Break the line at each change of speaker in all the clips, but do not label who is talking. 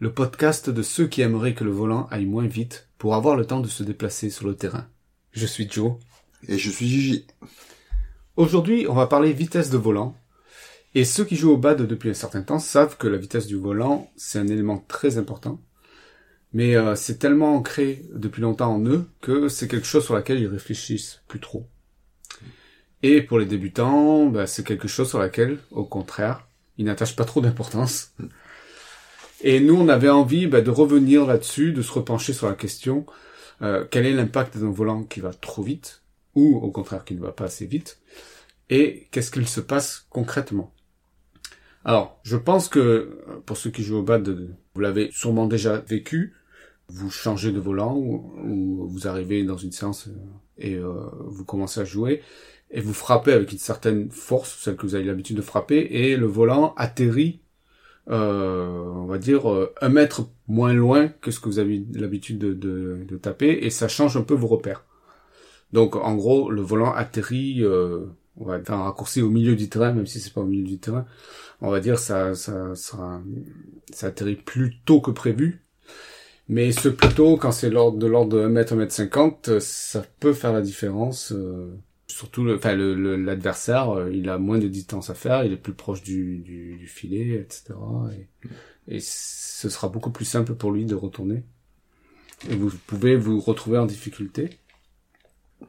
le podcast de ceux qui aimeraient que le volant aille moins vite pour avoir le temps de se déplacer sur le terrain. Je suis Joe.
Et je suis Gigi.
Aujourd'hui, on va parler vitesse de volant. Et ceux qui jouent au bad depuis un certain temps savent que la vitesse du volant, c'est un élément très important. Mais euh, c'est tellement ancré depuis longtemps en eux que c'est quelque chose sur laquelle ils réfléchissent plus trop. Et pour les débutants, bah, c'est quelque chose sur laquelle, au contraire, ils n'attachent pas trop d'importance. Et nous, on avait envie bah, de revenir là-dessus, de se repencher sur la question euh, quel est l'impact d'un volant qui va trop vite ou au contraire qui ne va pas assez vite et qu'est-ce qu'il se passe concrètement? Alors, je pense que pour ceux qui jouent au bad, vous l'avez sûrement déjà vécu. Vous changez de volant ou, vous arrivez dans une séance et euh, vous commencez à jouer et vous frappez avec une certaine force, celle que vous avez l'habitude de frapper, et le volant atterrit euh, on va dire, euh, un mètre moins loin que ce que vous avez l'habitude de, taper, et ça change un peu vos repères. Donc en gros, le volant atterrit, euh, on va faire un raccourci au milieu du terrain, même si c'est pas au milieu du terrain. On va dire ça, ça, ça, atterrit plus tôt que prévu. Mais ce plus tôt, quand c'est de l'ordre de 1 mètre, 1 mètre 50, ça peut faire la différence. Euh, surtout le, enfin le, l'adversaire, euh, il a moins de distance à faire, il est plus proche du, du, du filet, etc. Et, et, ce sera beaucoup plus simple pour lui de retourner. Et vous pouvez vous retrouver en difficulté.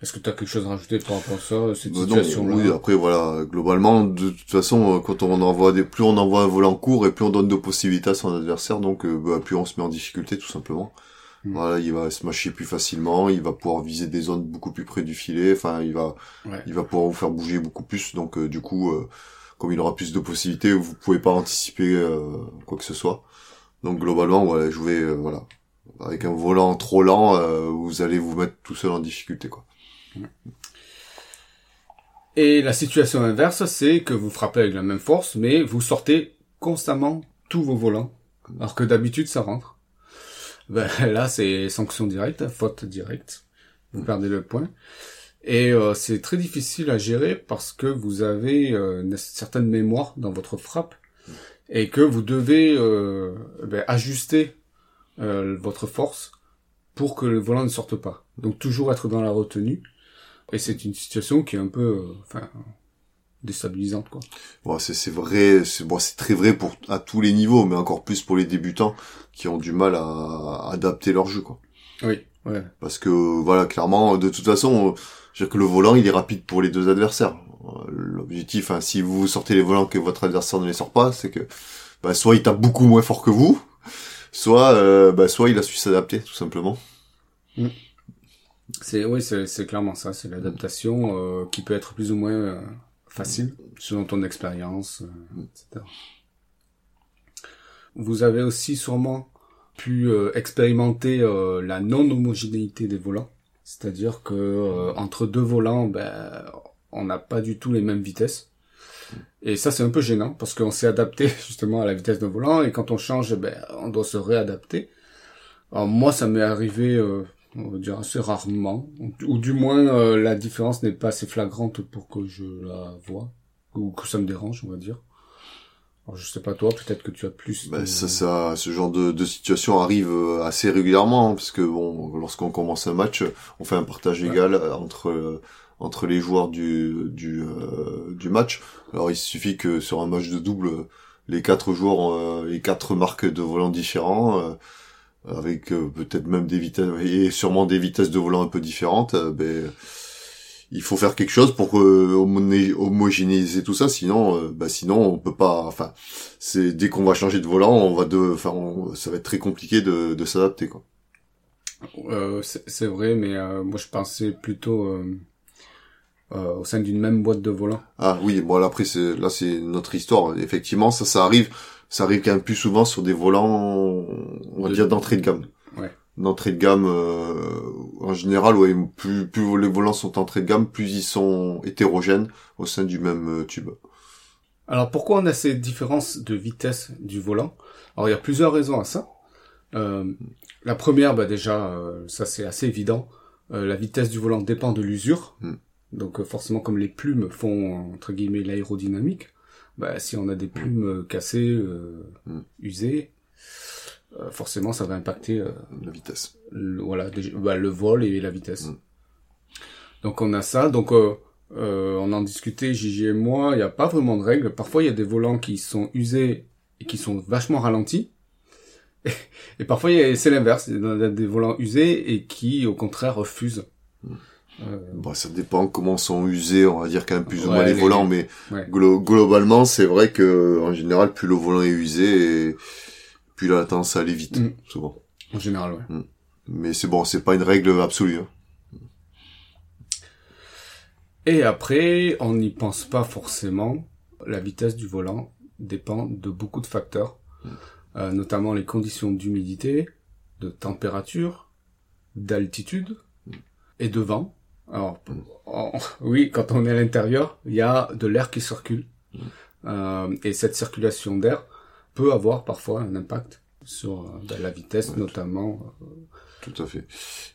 Est-ce que tu as quelque chose à rajouter par rapport à ça, cette bah situation-là
Oui, après voilà, globalement, de toute façon, euh, quand on envoie des, plus on envoie un volant court et plus on donne de possibilités à son adversaire, donc euh, bah, plus on se met en difficulté tout simplement. Mm. Voilà, il va se mâcher plus facilement, il va pouvoir viser des zones beaucoup plus près du filet. Enfin, il va, il va pouvoir vous faire bouger beaucoup plus. Donc, euh, du coup, euh, comme il aura plus de possibilités, vous pouvez pas anticiper euh, quoi que ce soit. Donc, globalement, voilà, jouer, voilà, avec un volant trop lent, vous allez vous mettre tout seul en difficulté, quoi.
Et la situation inverse, c'est que vous frappez avec la même force, mais vous sortez constamment tous vos volants, alors que d'habitude ça rentre. Ben, là, c'est sanction directe, faute directe. Vous perdez le point. Et euh, c'est très difficile à gérer parce que vous avez euh, une certaine mémoire dans votre frappe et que vous devez euh, ben, ajuster votre force pour que le volant ne sorte pas. Donc toujours être dans la retenue. Et c'est une situation qui est un peu, enfin, déstabilisante quoi.
Bon, c'est c'est vrai, c'est bon, c'est très vrai pour à tous les niveaux, mais encore plus pour les débutants qui ont du mal à, adapter leur jeu quoi.
Oui, ouais.
Parce que voilà, clairement, de toute façon, je que le volant il est rapide pour les deux adversaires. L'objectif, hein, si vous sortez les volants que votre adversaire ne les sort pas, c'est que bah, soit il tape beaucoup moins fort que vous, soit euh, bah, soit il a su s'adapter tout simplement.
Mm. C'est oui, c'est clairement ça, c'est l'adaptation euh, qui peut être plus ou moins euh, facile, selon ton expérience, euh, etc. Vous avez aussi sûrement pu euh, expérimenter euh, la non-homogénéité des volants. C'est-à-dire que entre deux volants, ben, on n'a pas du tout les mêmes vitesses. Et ça, c'est un peu gênant parce qu'on s'est adapté justement à la vitesse d'un volant et quand on change, ben, on doit se réadapter. Alors moi, ça m'est arrivé on va dire assez rarement, ou du moins euh, la différence n'est pas assez flagrante pour que je la vois, ou que ça me dérange, on va dire. Alors je sais pas toi, peut-être que tu as plus.
Bah, ça, ça, ce genre de, de situation arrive euh, assez régulièrement, hein, parce que bon, lorsqu'on commence un match, on fait un partage égal entre entre les joueurs du du euh, du match. Alors il suffit que sur un match de double, les quatre joueurs ont les quatre marques de volants différents avec euh, peut-être même des vitesses et sûrement des vitesses de volant un peu différentes, euh, ben il faut faire quelque chose pour homogénéiser tout ça, sinon, euh, bah sinon on peut pas. Enfin, c'est dès qu'on va changer de volant, on va de, enfin, ça va être très compliqué de, de s'adapter quoi.
Euh, c'est vrai, mais moi je pensais plutôt au sein d'une même boîte de volant.
Ah oui, bon là après c'est là c'est notre histoire. Effectivement, ça ça arrive ça arrive quand même plus souvent sur des volants, on va dire d'entrée de gamme.
Ouais.
d'entrée de gamme en général ouais plus plus les volants sont entrée de gamme plus ils sont hétérogènes au sein du même tube
alors pourquoi on a ces différences de vitesse du volant? Alors il y a plusieurs raisons à ça la première bah déjà ça c'est assez évident la vitesse du volant dépend de l'usure mm. Donc euh, forcément, comme les plumes font entre guillemets l'aérodynamique, bah, si on a des plumes euh, cassées, euh, mm. usées, forcément ça va impacter
la vitesse.
Le, voilà, bah, le vol et la vitesse. Mm. Donc on a ça. Donc on en discutait Gigi et moi. Il n'y a pas vraiment de règles. Parfois il y a des volants qui sont usés et qui sont vachement ralentis. Et, parfois c'est l'inverse. Il y a des volants usés et qui au contraire refusent. Mm.
Euh, bon, ça dépend comment sont usés, on va dire quand même plus ou moins les, volants, mais globalement, c'est vrai que en général, plus le volant est usé, et plus il a tendance à aller vite, mm. souvent.
En général, ouais.
Mm. Mais c'est bon, c'est pas une règle absolue. Hein.
Et après, on n'y pense pas forcément. La vitesse du volant dépend de beaucoup de facteurs, mm. euh, notamment les conditions d'humidité, de température, d'altitude et de vent. Alors, oui, quand on est à l'intérieur, il y a de l'air qui circule. Euh, et cette circulation d'air peut avoir parfois un impact sur euh, ben, la vitesse, notamment. Euh,
tout à fait.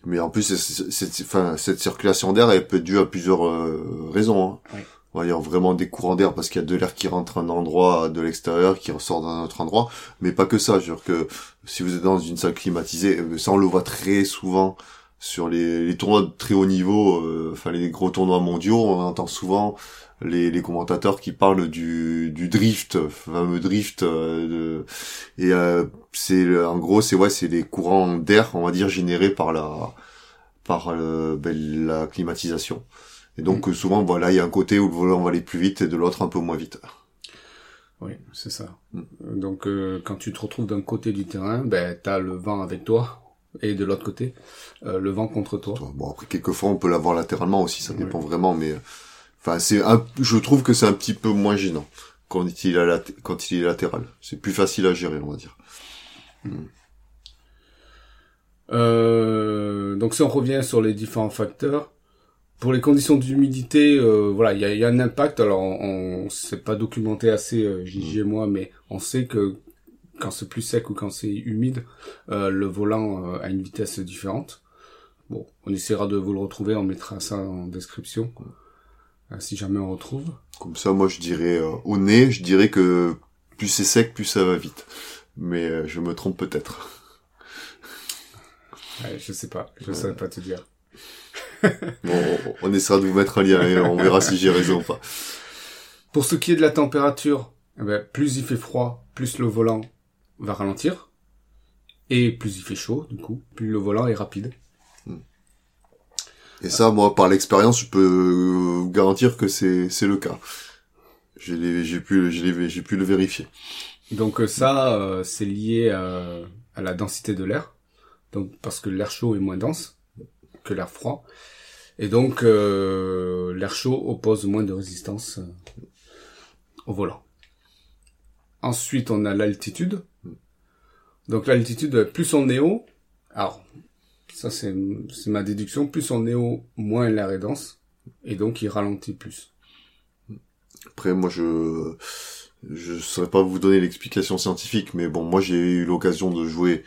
Mais en plus, cette, enfin, cette circulation d'air, elle peut être due à plusieurs euh, raisons. Hein. Oui. Il y a vraiment des courants d'air parce qu'il y a de l'air qui rentre d'un endroit de l'extérieur, qui ressort d'un autre endroit, mais pas que ça. Je veux dire que si vous êtes dans une salle climatisée, ça on le voit très souvent sur les, les, tournois de très haut niveau, euh, enfin les gros tournois mondiaux, on entend souvent les, les commentateurs qui parlent du, du drift, fameux drift, euh, de, et euh, c'est en gros c'est ouais c'est les courants d'air, on va dire générés par la par ben, la climatisation. Et donc mm. souvent voilà il y a un côté où le volant va aller plus vite et de l'autre un peu moins vite.
Oui, c'est ça. Mm. Donc quand tu te retrouves d'un côté du terrain, ben t'as le vent avec toi et de l'autre côté, euh, le vent contre toi.
Bon après quelquefois on peut l'avoir latéralement aussi, ça dépend vraiment, mais enfin c'est je trouve que c'est un petit peu moins gênant quand il est quand il est latéral. C'est plus facile à gérer, on va dire. Hmm.
Euh, donc si on revient sur les différents facteurs, pour les conditions d'humidité, euh, voilà, il y a, y a, un impact. Alors on, on s'est pas documenté assez, euh, Gigi et moi, mais on sait que quand c'est plus sec ou quand c'est humide, euh, le volant euh, a une vitesse différente. Bon, on essaiera de vous le retrouver, on mettra ça en description, euh, si jamais on retrouve.
Comme ça, moi je dirais au nez, je dirais que plus c'est sec, plus ça va vite. Mais je me trompe peut-être.
Ouais, je sais pas, je sais pas te dire.
bon, on essaiera de vous mettre un lien et on verra si j'ai raison ou pas.
Pour ce qui est de la température, eh ben, plus il fait froid, plus le volant va ralentir. Et plus il fait chaud, du coup, plus le volant est rapide.
Et ça, moi, par l'expérience, je peux garantir que c'est c'est le cas. J'ai j'ai pu j'ai pu le vérifier.
Donc euh, ça, euh, c'est lié à, à, la densité de l'air. Donc parce que l'air chaud est moins dense que l'air froid, et donc euh, l'air chaud oppose moins de résistance au volant. Ensuite, on a l'altitude. Donc l'altitude, plus on est haut, alors ça c'est ma déduction, plus on est haut, moins l'air est dense, et donc il ralentit plus.
Après moi je je saurais pas vous donner l'explication scientifique, mais bon moi j'ai eu l'occasion de jouer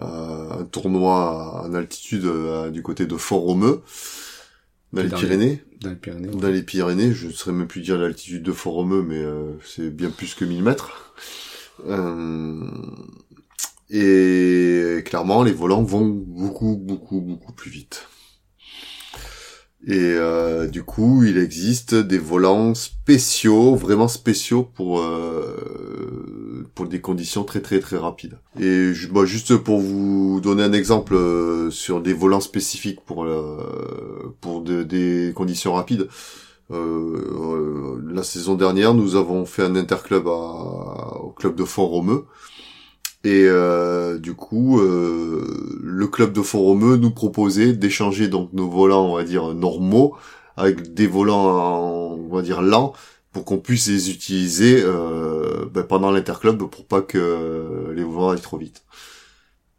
un tournoi en altitude euh, du côté de Fort-Romeu, dans les Pyrénées.
Dans les Pyrénées.
Dans les Pyrénées, je ne saurais même plus dire l'altitude de Fort-Romeu, mais euh, c'est bien plus que 1000 mètres. Euh, et clairement, les volants vont beaucoup, beaucoup, beaucoup plus vite. Et euh, du coup, il existe des volants spéciaux, vraiment spéciaux pour euh, pour des conditions très très très rapides. Et bah, juste pour vous donner un exemple euh, sur des volants spécifiques pour pour des conditions rapides. la saison dernière, nous avons fait un interclub au club de Fort-Romeu et euh, du coup, euh, le club de Font-Romeu nous proposait d'échanger donc nos volants, on va dire normaux, avec des volants, on va dire lents, pour qu'on puisse les utiliser euh, ben, pendant l'interclub pour pas que les volants aillent trop vite.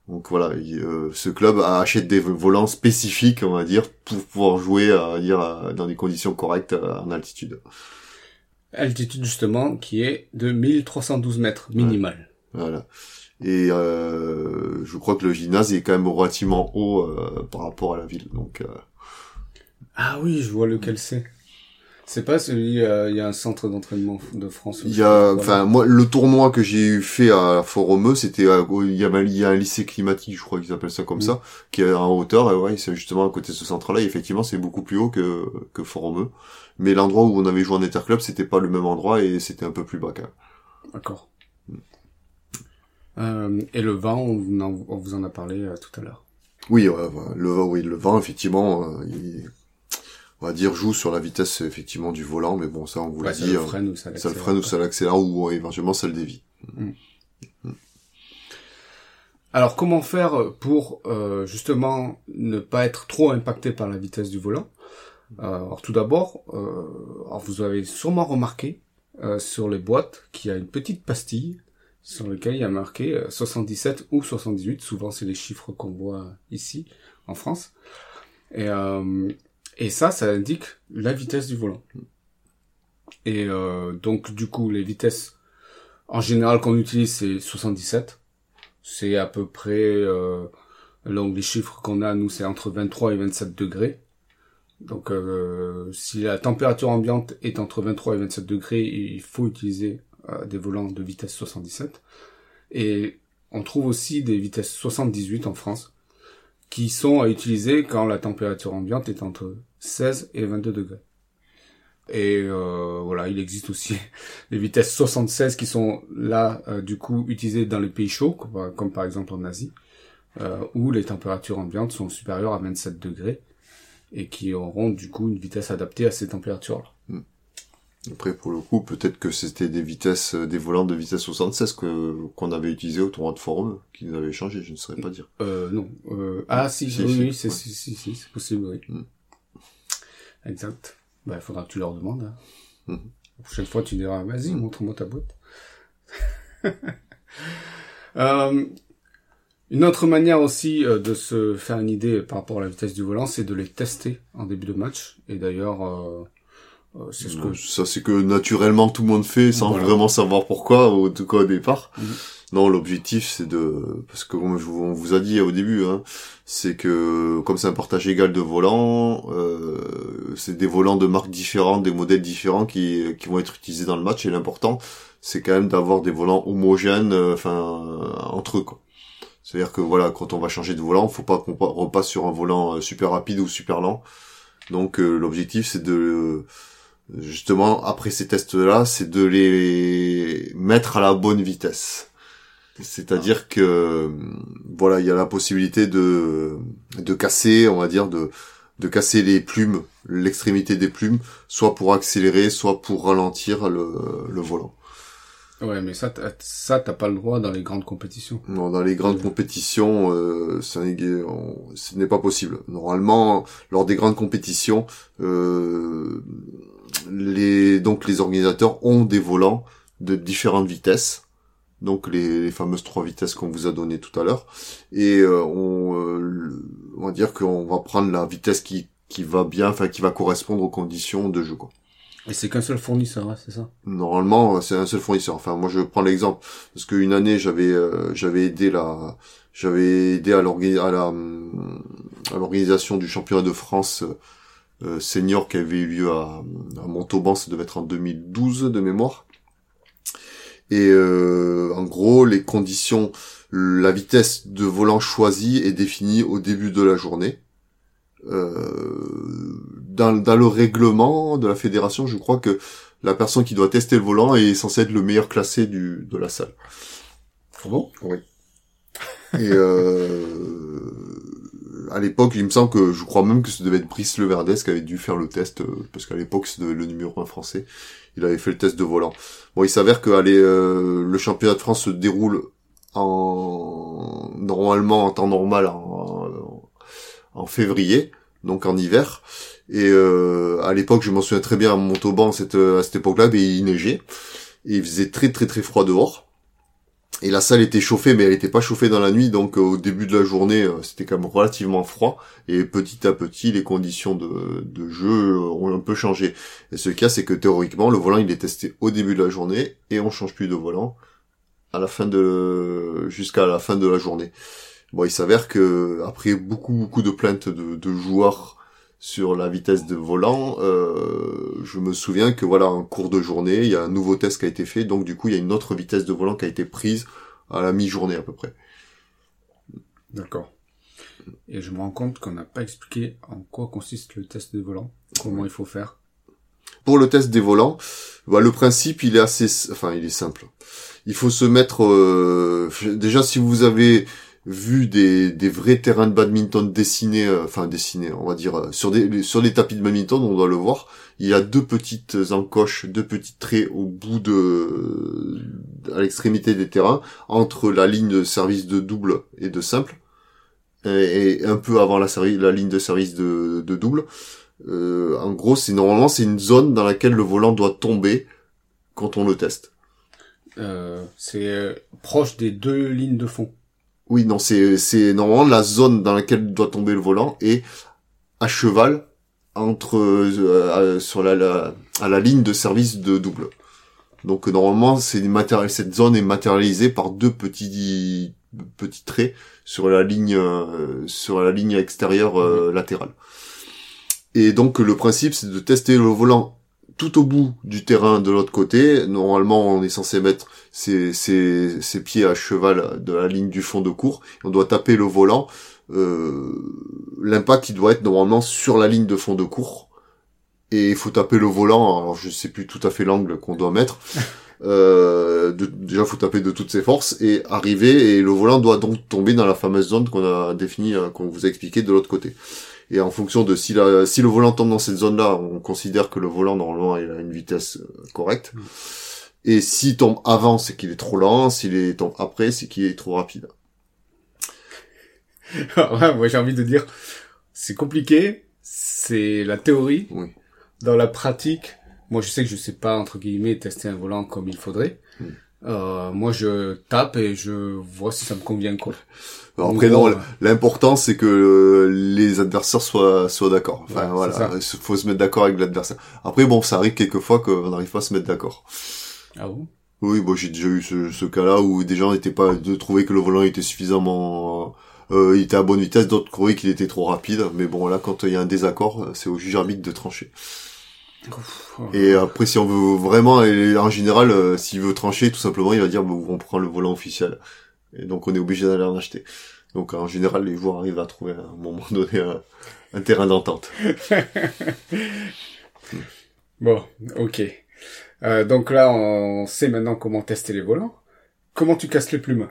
Donc voilà, il- euh, ce club achète des volants spécifiques, on va dire, pour pouvoir jouer, on va dire, à- dans des conditions correctes euh, en altitude.
Altitude justement qui est de 1312 mètres minimal.
Voilà. Et euh, je crois que le gymnase est quand même relativement haut euh, par rapport à la ville. Donc euh,
Ah oui, je vois lequel c'est. C'est pas celui, euh, il y a un centre d'entraînement de France.
il y a, enfin moi, le tournoi que j'ai fait à Foromeux, c'était, il y a, il y a un lycée climatique, je crois qu'ils appellent ça comme
Mm.
ça, qui est en hauteur. Et ouais, c'est justement à côté de ce centre-là. Et effectivement, c'est beaucoup plus haut que que Foromeux. Mais l'endroit où on avait joué en interclub, c'était pas le même endroit et c'était un peu plus bas quand.
D'accord. Euh, et le vent, on, vous en- on vous en a parlé euh, tout à l'heure.
Oui, ouais, le vent, oui, le vent, effectivement, euh, il, on va dire, joue sur la vitesse, effectivement, du volant, mais bon, ça, on vous l'a
Ouais, ça
dit,
le
euh,
freine ou ça
ça le
l'accélère.
freine ou ça l'accélère, ou éventuellement ça le dévie.
Alors comment faire pour euh, justement ne pas être trop impacté par la vitesse du volant? Alors tout d'abord, euh, vous avez sûrement remarqué euh, sur les boîtes qu'il y a une petite pastille sur laquelle il y a marqué euh, 77 ou 78. Souvent c'est les chiffres qu'on voit ici en France. Et, euh, et ça, ça indique la vitesse du volant. Et euh, donc du coup les vitesses en général qu'on utilise c'est 77 c'est à peu près euh, donc les chiffres qu'on a nous c'est entre 23 et 27 degrés donc euh, si la température ambiante est entre 23 et 27 degrés il faut utiliser euh, des volants de vitesse 77 et on trouve aussi des vitesses 78 en France qui sont à utiliser quand la température ambiante est entre 16 et 22 degrés et euh, voilà, il existe aussi les vitesses 76 qui sont là euh, du coup utilisées dans les pays chauds, comme, par exemple en Asie, euh, où les températures ambiantes sont supérieures à 27 degrés et qui auront du coup une vitesse adaptée à ces températures-là.
Après, pour le coup, peut-être que c'était des vitesses, euh, des volants de vitesse 76 que, qu'on avait utilisé au tournoi de Forum, qui nous avaient changé, je ne saurais pas dire.
Euh, non. Euh, ah si,
Si,
oui,
si,
oui, c'est
ouais.
si, si, si, c'est possible, oui.
Mm.
Exact. Bah, il faudra que tu leur demandes. hein.
Mhm.
La prochaine fois, tu diras, vas-y, montre-moi ta boîte. Euh, une autre manière aussi de se faire une idée par rapport à la vitesse du volant, c'est de les tester en début de match. Et d'ailleurs, c'est ce que...
Ça, c'est que naturellement tout le monde fait, sans
Voilà.
vraiment savoir pourquoi, au, tout cas au départ.
Mhm.
Non, l'objectif, c'est de, parce que comme je vous, on vous a dit au début, hein, c'est que comme c'est un partage égal de volants, euh, c'est des volants de marques différentes, des modèles différents qui, qui vont être utilisés dans le match. Et l'important, c'est quand même d'avoir des volants homogènes, euh, enfin euh, entre eux. quoi. C'est-à-dire que voilà, quand on va changer de volant, faut pas qu'on pa- repasse sur un volant euh, super rapide ou super lent. Donc euh, l'objectif, c'est de justement après ces tests-là, c'est de les mettre à la bonne vitesse. C'est-à-dire que voilà, il y a la possibilité de de casser, on va dire de de casser les plumes, l'extrémité des plumes, soit pour accélérer, soit pour ralentir le, le volant.
Ouais, mais ça, ça, t'as pas le droit dans les grandes compétitions.
Non, dans les grandes compétitions, euh, ça on- ce n'est pas possible. Normalement, lors des grandes compétitions, euh, les donc les organisateurs ont des volants de différentes vitesses, donc les, les fameuses trois vitesses qu'on vous a données tout à l'heure, et euh, on, euh, on va dire qu'on va prendre la vitesse qui qui va bien, enfin qui va correspondre aux conditions de jeu. Quoi.
Et c'est qu'un seul fournisseur, hein, c'est ça?
Normalement, c'est un seul fournisseur. Enfin, moi, je prends l'exemple parce qu'une année, j'avais euh, j'avais aidé la j'avais aidé à hum, à l'organisation du championnat de France euh, senior qui avait eu lieu à, à Montauban, ça devait être en 2012 de mémoire. Et euh, en gros, les conditions, la vitesse de volant choisie est définie au début de la journée. Euh, dans, dans le règlement de la fédération, je crois que la personne qui doit tester le volant est censée être le meilleur classé du, de la salle.
Ah bon?
Et euh, à l'époque, il me semble que je crois même que ce devait être Brice Leverdès qui avait dû faire le test, euh, parce qu'à l'époque c'était le numéro un français. Il avait fait le test de volant. Bon, il s'avère que euh, le championnat de France se déroule en normalement en temps normal en, en février, donc en hiver. Et euh, à l'époque, je m'en souviens très bien à Montauban, cette, à cette époque-là, ben, il neigeait. Et il faisait très très très froid dehors. Et la salle était chauffée, mais elle n'était pas chauffée dans la nuit, donc euh, au début de la journée, euh, c'était quand même relativement froid. Et petit à petit, les conditions de, jeu ont un peu changé. Et ce cas, c'est que théoriquement, le volant, il est testé au début de la journée, et on change plus de volant à la fin de jusqu'à la fin de la journée. Bon, il s'avère que après beaucoup beaucoup de plaintes de joueurs sur la vitesse de volant, euh, je me souviens que voilà, en cours de journée, il y a un nouveau test qui a été fait, donc du coup, il y a une autre vitesse de volant qui a été prise à la mi-journée à peu près.
D'accord. Et je me rends compte qu'on n'a pas expliqué en quoi consiste le test de volant, comment il faut faire.
Pour le test des volants, bah, le principe il est assez, enfin il est simple. Il faut se mettre, euh, déjà si vous avez vu des, des vrais terrains de badminton dessinés, euh, enfin dessinés, on va dire euh, sur des sur des tapis de badminton, on doit le voir. Il y a deux petites encoches, deux petits traits au bout de à l'extrémité des terrains entre la ligne de service de double et de simple et, un peu avant la, la ligne de service de, de double. Euh, en gros, c'est normalement c'est une zone dans laquelle le volant doit tomber quand on le teste.
Euh, c'est proche des deux lignes de fond.
Oui, non, c'est c'est normalement la zone dans laquelle doit tomber le volant et à cheval entre euh, sur la, à la ligne de service de double. Donc normalement, c'est cette zone est matérialisée par deux petits petits traits sur la ligne euh, sur la ligne extérieure euh, mhm. latérale. Et donc le principe, c'est de tester le volant tout au bout du terrain de l'autre côté. Normalement, on est censé mettre ses, ses, ses, pieds à cheval de la ligne du fond de cours. On doit taper le volant. Euh, L'impact, il doit être normalement sur la ligne de fond de cours. Et il faut taper le volant. Alors, je sais plus tout à fait l'angle qu'on doit mettre. Euh, de, déjà, faut taper de toutes ses forces et arriver. Et le volant doit donc tomber dans la fameuse zone qu'on a définie, euh, qu'on vous a expliqué de l'autre côté. Et en fonction de si, la, si le volant tombe dans cette zone-là, on considère que le volant normalement il a une vitesse euh, correcte. Mm. Et s'il tombe avant, c'est qu'il est trop lent. S'il tombe après, c'est qu'il est trop rapide.
ouais, moi j'ai envie de dire, c'est compliqué, c'est la théorie.
Oui.
Dans la pratique, moi je sais que je sais pas entre guillemets tester un volant comme il faudrait. Mm. Euh, moi je tape et je vois si ça me convient quoi.
après non, l'important c'est que les adversaires soient soient d'accord. Enfin voilà, il faut se mettre d'accord avec l'adversaire. Après bon, ça arrive quelquefois qu'on n'arrive pas à se mettre d'accord.
Ah bon?
Oui, bon, j'ai déjà eu ce, ce cas-là où des gens n'étaient pas de trouver que le volant était suffisamment euh, il était à bonne vitesse, d'autres croyaient qu'il était trop rapide. Mais bon là, quand il y a un désaccord, c'est au juge arbitre de trancher. Et après, si on veut vraiment, en général, euh, s'il veut trancher, tout simplement, il va dire, bah, on prend le volant officiel. Et donc, on est obligé d'aller en acheter. Donc, en général, les joueurs arrivent à trouver à un moment donné un, terrain d'entente.
bon, ok. Euh, donc là, on sait maintenant comment tester les volants. Comment tu casses les plumes?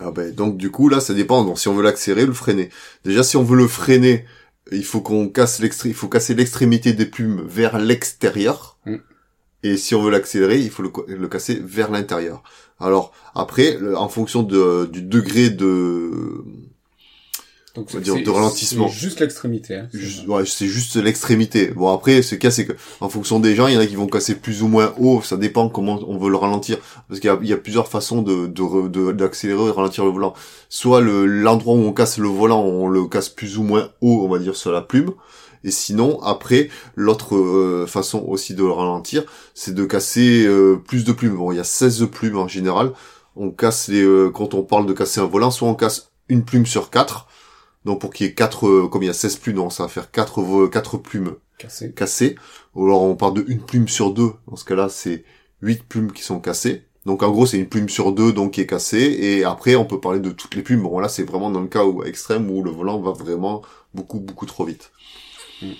Ah ben, donc du coup, là, ça dépend. Donc, si on veut l'accélérer ou le freiner. Déjà, si on veut le freiner, il faut qu'on casse l'extré, il faut casser l'extrémité des plumes vers l'extérieur. Mm. Et si on veut l'accélérer, il faut le, casser vers l'intérieur. Alors après, en fonction de, du degré de
donc c'est de ralentissement. juste l'extrémité. Hein,
ouais, c'est juste l'extrémité. Bon après, ce cas c'est que en fonction des gens, il y en a qui vont casser plus ou moins haut. Ça dépend comment on veut le ralentir, parce qu'il y, a, plusieurs façons de d'accélérer de, et ralentir le volant. Soit le l'endroit où on casse le volant, on le casse plus ou moins haut, on va dire sur la plume. Et sinon, après, l'autre euh, façon aussi de le ralentir, c'est de casser euh, plus de plumes. Bon, il y a 16 plumes en général. On casse les, euh, quand on parle de casser un volant, soit on casse une plume sur quatre, donc pour qu'il y ait quatre, euh, comme il y a 16 plumes, donc ça va faire quatre, quatre plumes
cassées.
cassées. Ou alors on parle de une plume sur deux. Dans ce cas-là, c'est huit plumes qui sont cassées. Donc en gros, c'est une plume sur deux donc qui est cassée. Et après, on peut parler de toutes les plumes. Bon là, c'est vraiment dans le cas où extrême où le volant va vraiment beaucoup beaucoup trop vite.
Hmm.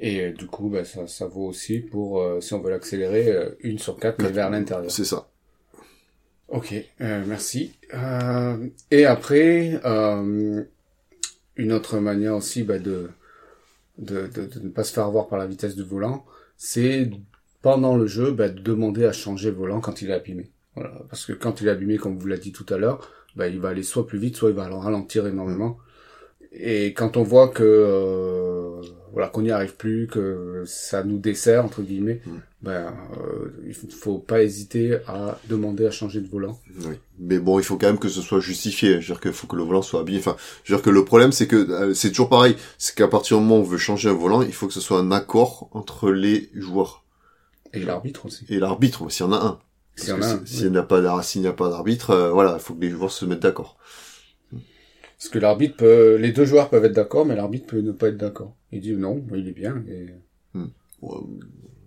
Et euh, du coup, bah, ça, ça vaut aussi pour, euh, si on veut l'accélérer, une sur quatre, mais vers l'intérieur.
C'est ça.
Ok, merci. et après, une autre manière aussi bah, de, de, de, ne pas se faire avoir par la vitesse du volant, c'est pendant le jeu bah, de demander à changer le volant quand il est abîmé. Voilà. Parce que quand il est abîmé, comme vous l'a dit tout à l'heure, bah, il va aller soit plus vite, soit il va ralentir énormément. Et quand on voit que euh, voilà qu'on n'y arrive plus, que ça nous dessert entre guillemets,
Mm.
ben euh, il faut- faut pas hésiter à demander à changer de volant.
Oui. Mais bon, il faut quand même que ce soit justifié. Je veux dire qu'il faut que le volant soit habillé. Enfin, je veux dire que le problème, c'est que euh, c'est toujours pareil. C'est qu'à partir du moment où on veut changer un volant, il faut que ce soit un accord entre les joueurs
Et l'arbitre aussi.
et l'arbitre, s'il y en a un.
S'il y en
que
a un,
si- S'il n'y a n'y a pas d'arbitre, euh, voilà, il faut que les joueurs se mettent d'accord.
Parce que l'arbitre peut, les deux joueurs peuvent être d'accord, mais l'arbitre peut ne pas être d'accord. Il dit non, il est bien. Et...
Bon,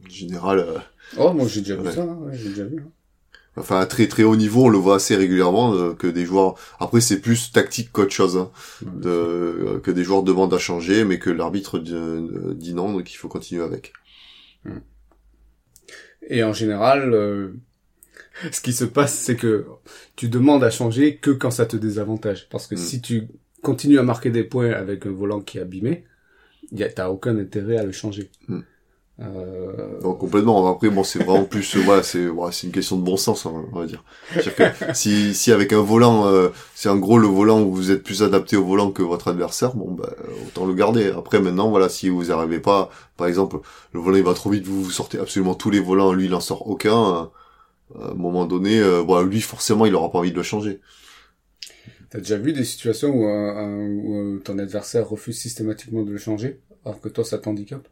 en général, euh,
Oh, moi j'ai déjà vu ça, hein, ouais, j'ai déjà vu. hein.
enfin à très très haut niveau, on le voit assez régulièrement euh, que des joueurs. Après, c'est plus tactique qu'autre chose. Hein, de, euh, que des joueurs demandent à changer, mais que l'arbitre dit, dit non, donc il faut continuer avec.
Et en général, euh, ce qui se passe, c'est que tu demandes à changer que quand ça te désavantage. Parce que
Mm.
si tu continues à marquer des points avec un volant qui est abîmé, y a- t'as aucun intérêt à le changer.
Mm.
Euh,
complètement. Après, bon, c'est vraiment plus, euh, voilà, c'est, voilà, c'est une question de bon sens, hein, on va dire. Que si, si avec un volant, euh, c'est en gros le volant où vous êtes plus adapté au volant que votre adversaire, bon, bah, autant le garder. Après, maintenant, voilà, si vous arrivez pas, par exemple, le volant il va trop vite, vous, vous sortez absolument tous les volants, lui il en sort aucun. euh, à un moment donné, euh, voilà, lui forcément il aura pas envie de le changer.
T'as déjà vu des situations où, un- un- où euh, ton adversaire refuse systématiquement de le changer, alors que toi ça t'handicape?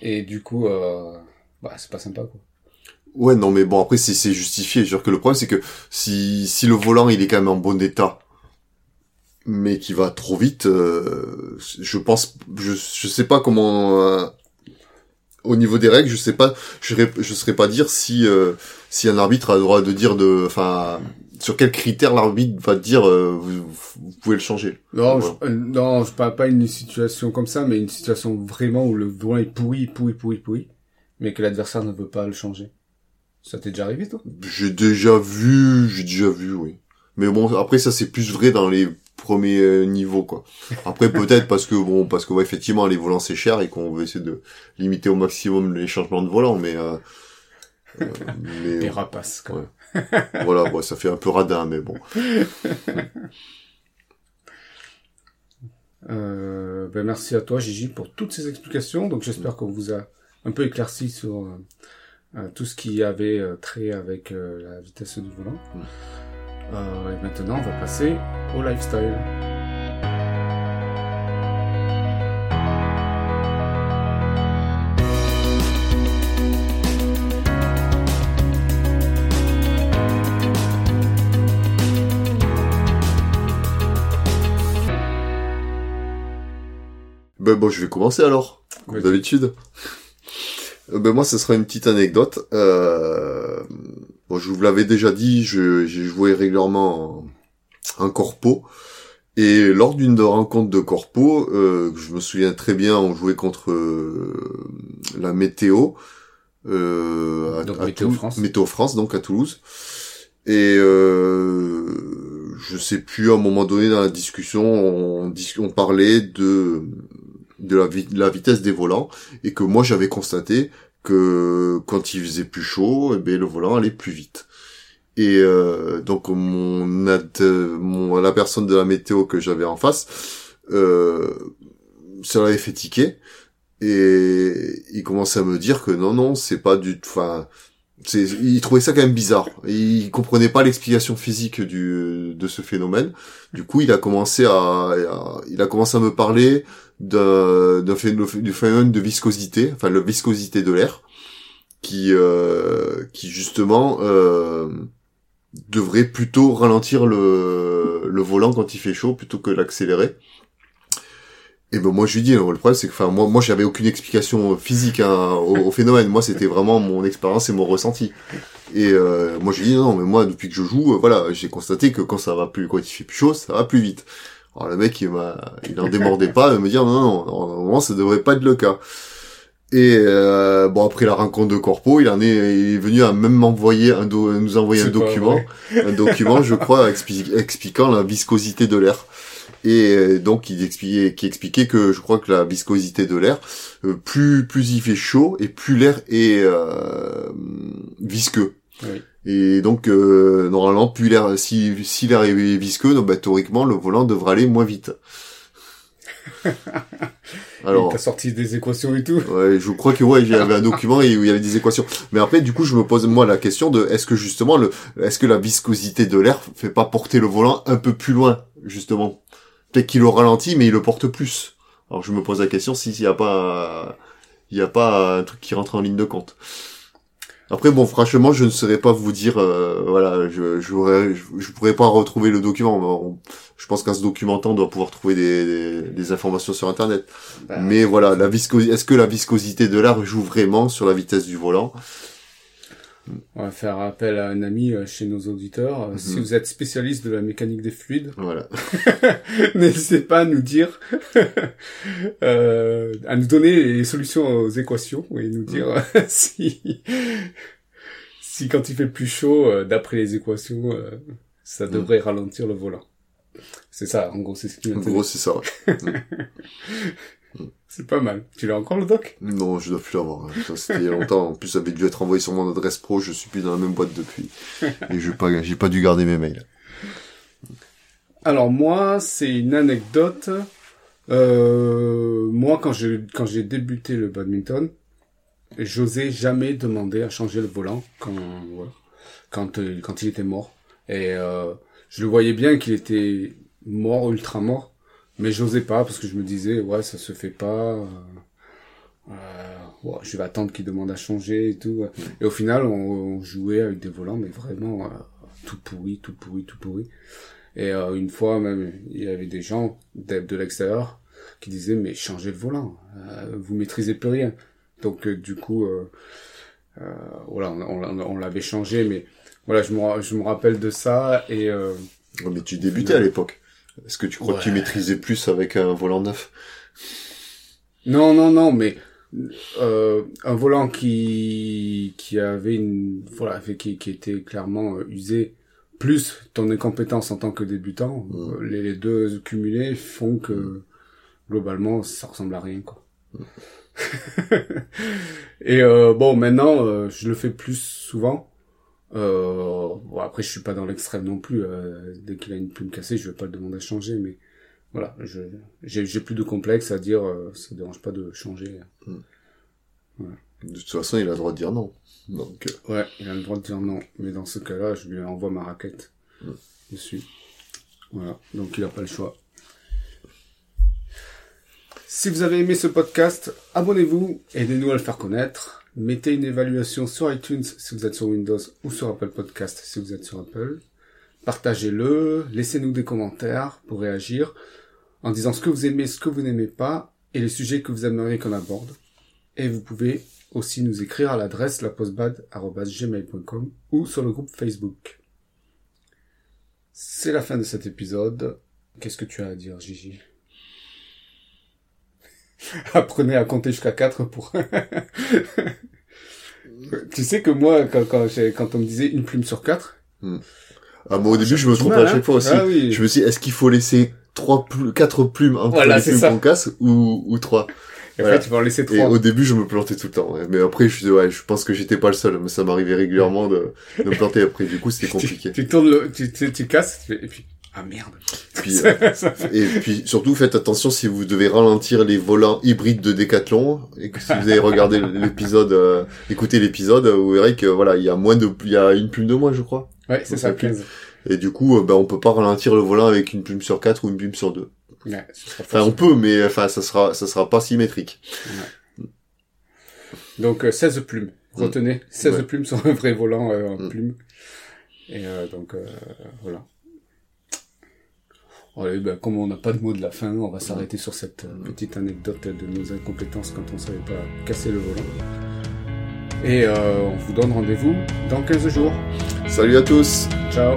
Et du coup, euh, bah c'est pas sympa quoi.
Ouais, non, mais bon, après, c'est, c'est justifié. Je veux dire que le problème, c'est que si, si le volant, il est quand même en bon état, mais qui va trop vite, euh, je pense, je, je sais pas comment, euh, au niveau des règles, je sais pas, je serais, je saurais pas dire si, euh, si un arbitre a le droit de dire de, enfin, sur quels critères l'arbitre va dire, euh, vous, vous pouvez le changer.
Non,
Voilà.
je, euh, non, je parle pas une situation comme ça, mais une situation vraiment où le volant est pourri, pourri, pourri, pourri, mais que l'adversaire ne veut pas le changer. Ça t'est déjà arrivé toi?
J'ai déjà vu, j'ai déjà vu, oui. Mais bon, après ça c'est plus vrai dans les premiers euh, niveaux quoi. Après peut-être parce que bon, parce que ouais, effectivement les volants c'est cher et qu'on veut essayer de limiter au maximum les changements de volants, mais euh, euh, mais
Les rapaces, quoi.
Ouais. voilà, bon, ça fait un peu radin, mais bon.
Euh, ben merci à toi, Gigi, pour toutes ces explications. Donc j'espère qu'on vous a un peu éclairci sur euh, euh, tout ce qui avait euh, trait avec euh, la vitesse du volant. Euh, et maintenant, on va passer au lifestyle.
Ben bon, je vais commencer alors, comme d'habitude. Euh, Ben moi, ce sera une petite anecdote. Euh... Bon, je vous l'avais déjà dit, je- j'ai joué régulièrement en, en corpo. Et lors d'une rencontre de corpo, euh, je me souviens très bien, on jouait contre euh, la météo. Euh, à,
Donc,
à
Météo France.
Météo France, donc à Toulouse. Et euh, je sais plus, à un moment donné dans la discussion, on, on parlait de de la, vitesse des volants et que moi j'avais constaté que quand il faisait plus chaud, eh ben, le volant allait plus vite. Et euh, donc mon, mon la personne de la météo que j'avais en face, euh, ça l'avait fait tiquer et il commençait à me dire que non non c'est pas du enfin il trouvait ça quand même bizarre il comprenait pas l'explication physique du de ce phénomène du coup il a commencé à- il a commencé à me parler d'un du phénomène de viscosité enfin la viscosité de l'air qui euh, qui justement euh, devrait plutôt ralentir le le volant quand il fait chaud plutôt que l'accélérer. Et ben moi je lui dis non, le problème c'est que enfin moi moi j'avais aucune explication physique hein, au, au phénomène. Moi c'était vraiment mon expérience et mon ressenti. Et euh, moi je lui dis non mais moi depuis que je joue euh, voilà j'ai constaté que quand ça va plus quand il fait plus chaud ça va plus vite alors le mec il m'a il en démordait pas de me dire non non normalement ça devrait pas être le cas. Et euh, bon après la rencontre de corpo il en est il est venu à même m'envoyer un do- nous envoyer un document. un document je crois expli- expliquant la viscosité de l'air. Et euh, donc il expliquait qui expliquait que je crois que la viscosité de l'air euh, plus plus il fait chaud et plus l'air est euh, visqueux
Oui.
et donc euh, normalement plus l'air si si l'air est visqueux donc bah, théoriquement le volant devrait aller moins vite
Alors, t'as sorti des équations et tout.
Ouais, je crois que ouais, il y avait un document et où il y avait des équations. Mais après, du coup, je me pose moi la question de est-ce que justement le, est-ce que la viscosité de l'air fait pas porter le volant un peu plus loin, justement? Peut-être qu'il le ralentit, mais il le porte plus. Alors je me pose la question s'il n'y a pas, il y a pas un truc qui rentre en ligne de compte. Après, bon, franchement, je ne saurais pas vous dire, euh, voilà, je, je, je, pourrais pas retrouver le document. je pense qu'en se documentant, on doit pouvoir trouver des, des, informations sur Internet. Bah, Mais voilà, la viscosité, est-ce que la viscosité de l'air joue vraiment sur la vitesse du volant?
On va faire appel à un ami euh, chez nos auditeurs. Euh, si mhm. vous êtes spécialiste de la mécanique des fluides,
voilà.
n'hésitez pas à nous dire, euh, à nous donner les solutions aux équations et nous dire mhm. si, si quand il fait plus chaud, d'après les équations, ça mhm. devrait ralentir le volant. C'est ça, en gros, c'est ce qui
En gros, c'est ça.
C'est pas mal. Tu l'as encore le doc?
Non, je dois plus l'avoir. C'était il y a longtemps. En plus, ça avait dû être envoyé sur mon adresse pro. Je suis plus dans la même boîte depuis. Et je pas, j'ai pas dû garder mes mails.
Alors moi, c'est une anecdote. Euh, moi, quand j'ai quand j'ai débuté le badminton, j'osais jamais demander à changer le volant quand quand euh, quand il était mort. Et euh, je le voyais bien qu'il était mort, ultra mort. Mais j'osais pas parce que je me disais, ouais, ça se fait pas. Euh, euh je vais attendre qu'il demande à changer et tout. Et au final, on, jouait avec des volants, mais vraiment euh, tout pourri, tout pourri, tout pourri. Et euh, une fois même, il y avait des gens de, de l'extérieur qui disaient, mais changez le volant, vous maîtrisez plus rien. Donc du coup, voilà, on, on, l'avait changé, mais voilà, je me, je me rappelle de ça et.
mais tu débutais à l'époque. Est-ce que tu crois que tu maîtrisais plus avec un volant neuf?
Non, non, non, mais euh, un volant qui qui avait une voilà qui qui était clairement euh, usé plus ton incompétence en tant que débutant mm. euh, les, deux cumulés font que mm. globalement ça ressemble à rien quoi mm. et euh, bon maintenant je le fais plus souvent euh, bon, après, je suis pas dans l'extrême non plus. Euh, dès qu'il a une plume cassée, je vais pas le demander à changer, mais voilà, je j'ai plus de complexe à dire. Euh, ça dérange pas de changer. Hmm.
De toute façon, il a le droit de dire non. Donc.
Euh. Ouais, il a le droit de dire non. Mais dans ce cas-là, je lui envoie ma raquette hmm. dessus. Voilà. Donc, il a pas le choix. Si vous avez aimé ce podcast, abonnez-vous, aidez-nous à le faire connaître. Mettez une évaluation sur iTunes si vous êtes sur Windows ou sur Apple Podcast si vous êtes sur Apple. Partagez-le, laissez-nous des commentaires pour réagir en disant ce que vous aimez, ce que vous n'aimez pas et les sujets que vous aimeriez qu'on aborde. Et vous pouvez aussi nous écrire à l'adresse lapostbad.gmail.com ou sur le groupe Facebook. C'est la fin de cet épisode. Qu'est-ce que tu as à dire, Gigi? Apprenez à compter jusqu'à 4 pour... tu sais que moi, quand, quand, quand on me disait une plume sur 4...
Hmm. Ah, moi, au début, je me trompais à chaque hein. fois aussi. Ah, oui. Je me suis dit, est-ce qu'il faut laisser trois plumes, quatre plumes entre voilà, les plumes qu'on casse ou, ou trois
et après, tu vas en laisser trois.
Et au début, je me plantais tout le temps. Mais après, je ouais, je pense que j'étais pas le seul. Mais ça m'arrivait régulièrement de, de me planter. Après, du coup, c'était compliqué.
tu, tu, tournes le, tu, tu, tu casses, et puis, ah merde.
Puis, euh, et puis surtout faites attention si vous devez ralentir les volants hybrides de Decathlon et que si vous avez regardé l'épisode, euh, écouté l'épisode, vous verrez que voilà il y a moins de, il y a une plume de moins je crois.
Ouais c'est ça 15.
Et du coup euh, ben on peut pas ralentir le volant avec une plume sur 4 ou une plume sur 2. Ouais, enfin on peut mais enfin ça sera ça sera pas symétrique. Ouais.
Donc 16 plumes. Retenez 16 plumes sur un vrai volant en mm. plume. Et donc voilà. Allez, ben, comme on n'a pas de mot de la fin, on va s'arrêter sur cette euh, petite anecdote de nos incompétences quand on savait pas casser le volant. Et euh, on vous donne rendez-vous dans 15 jours.
Salut à tous.
Ciao.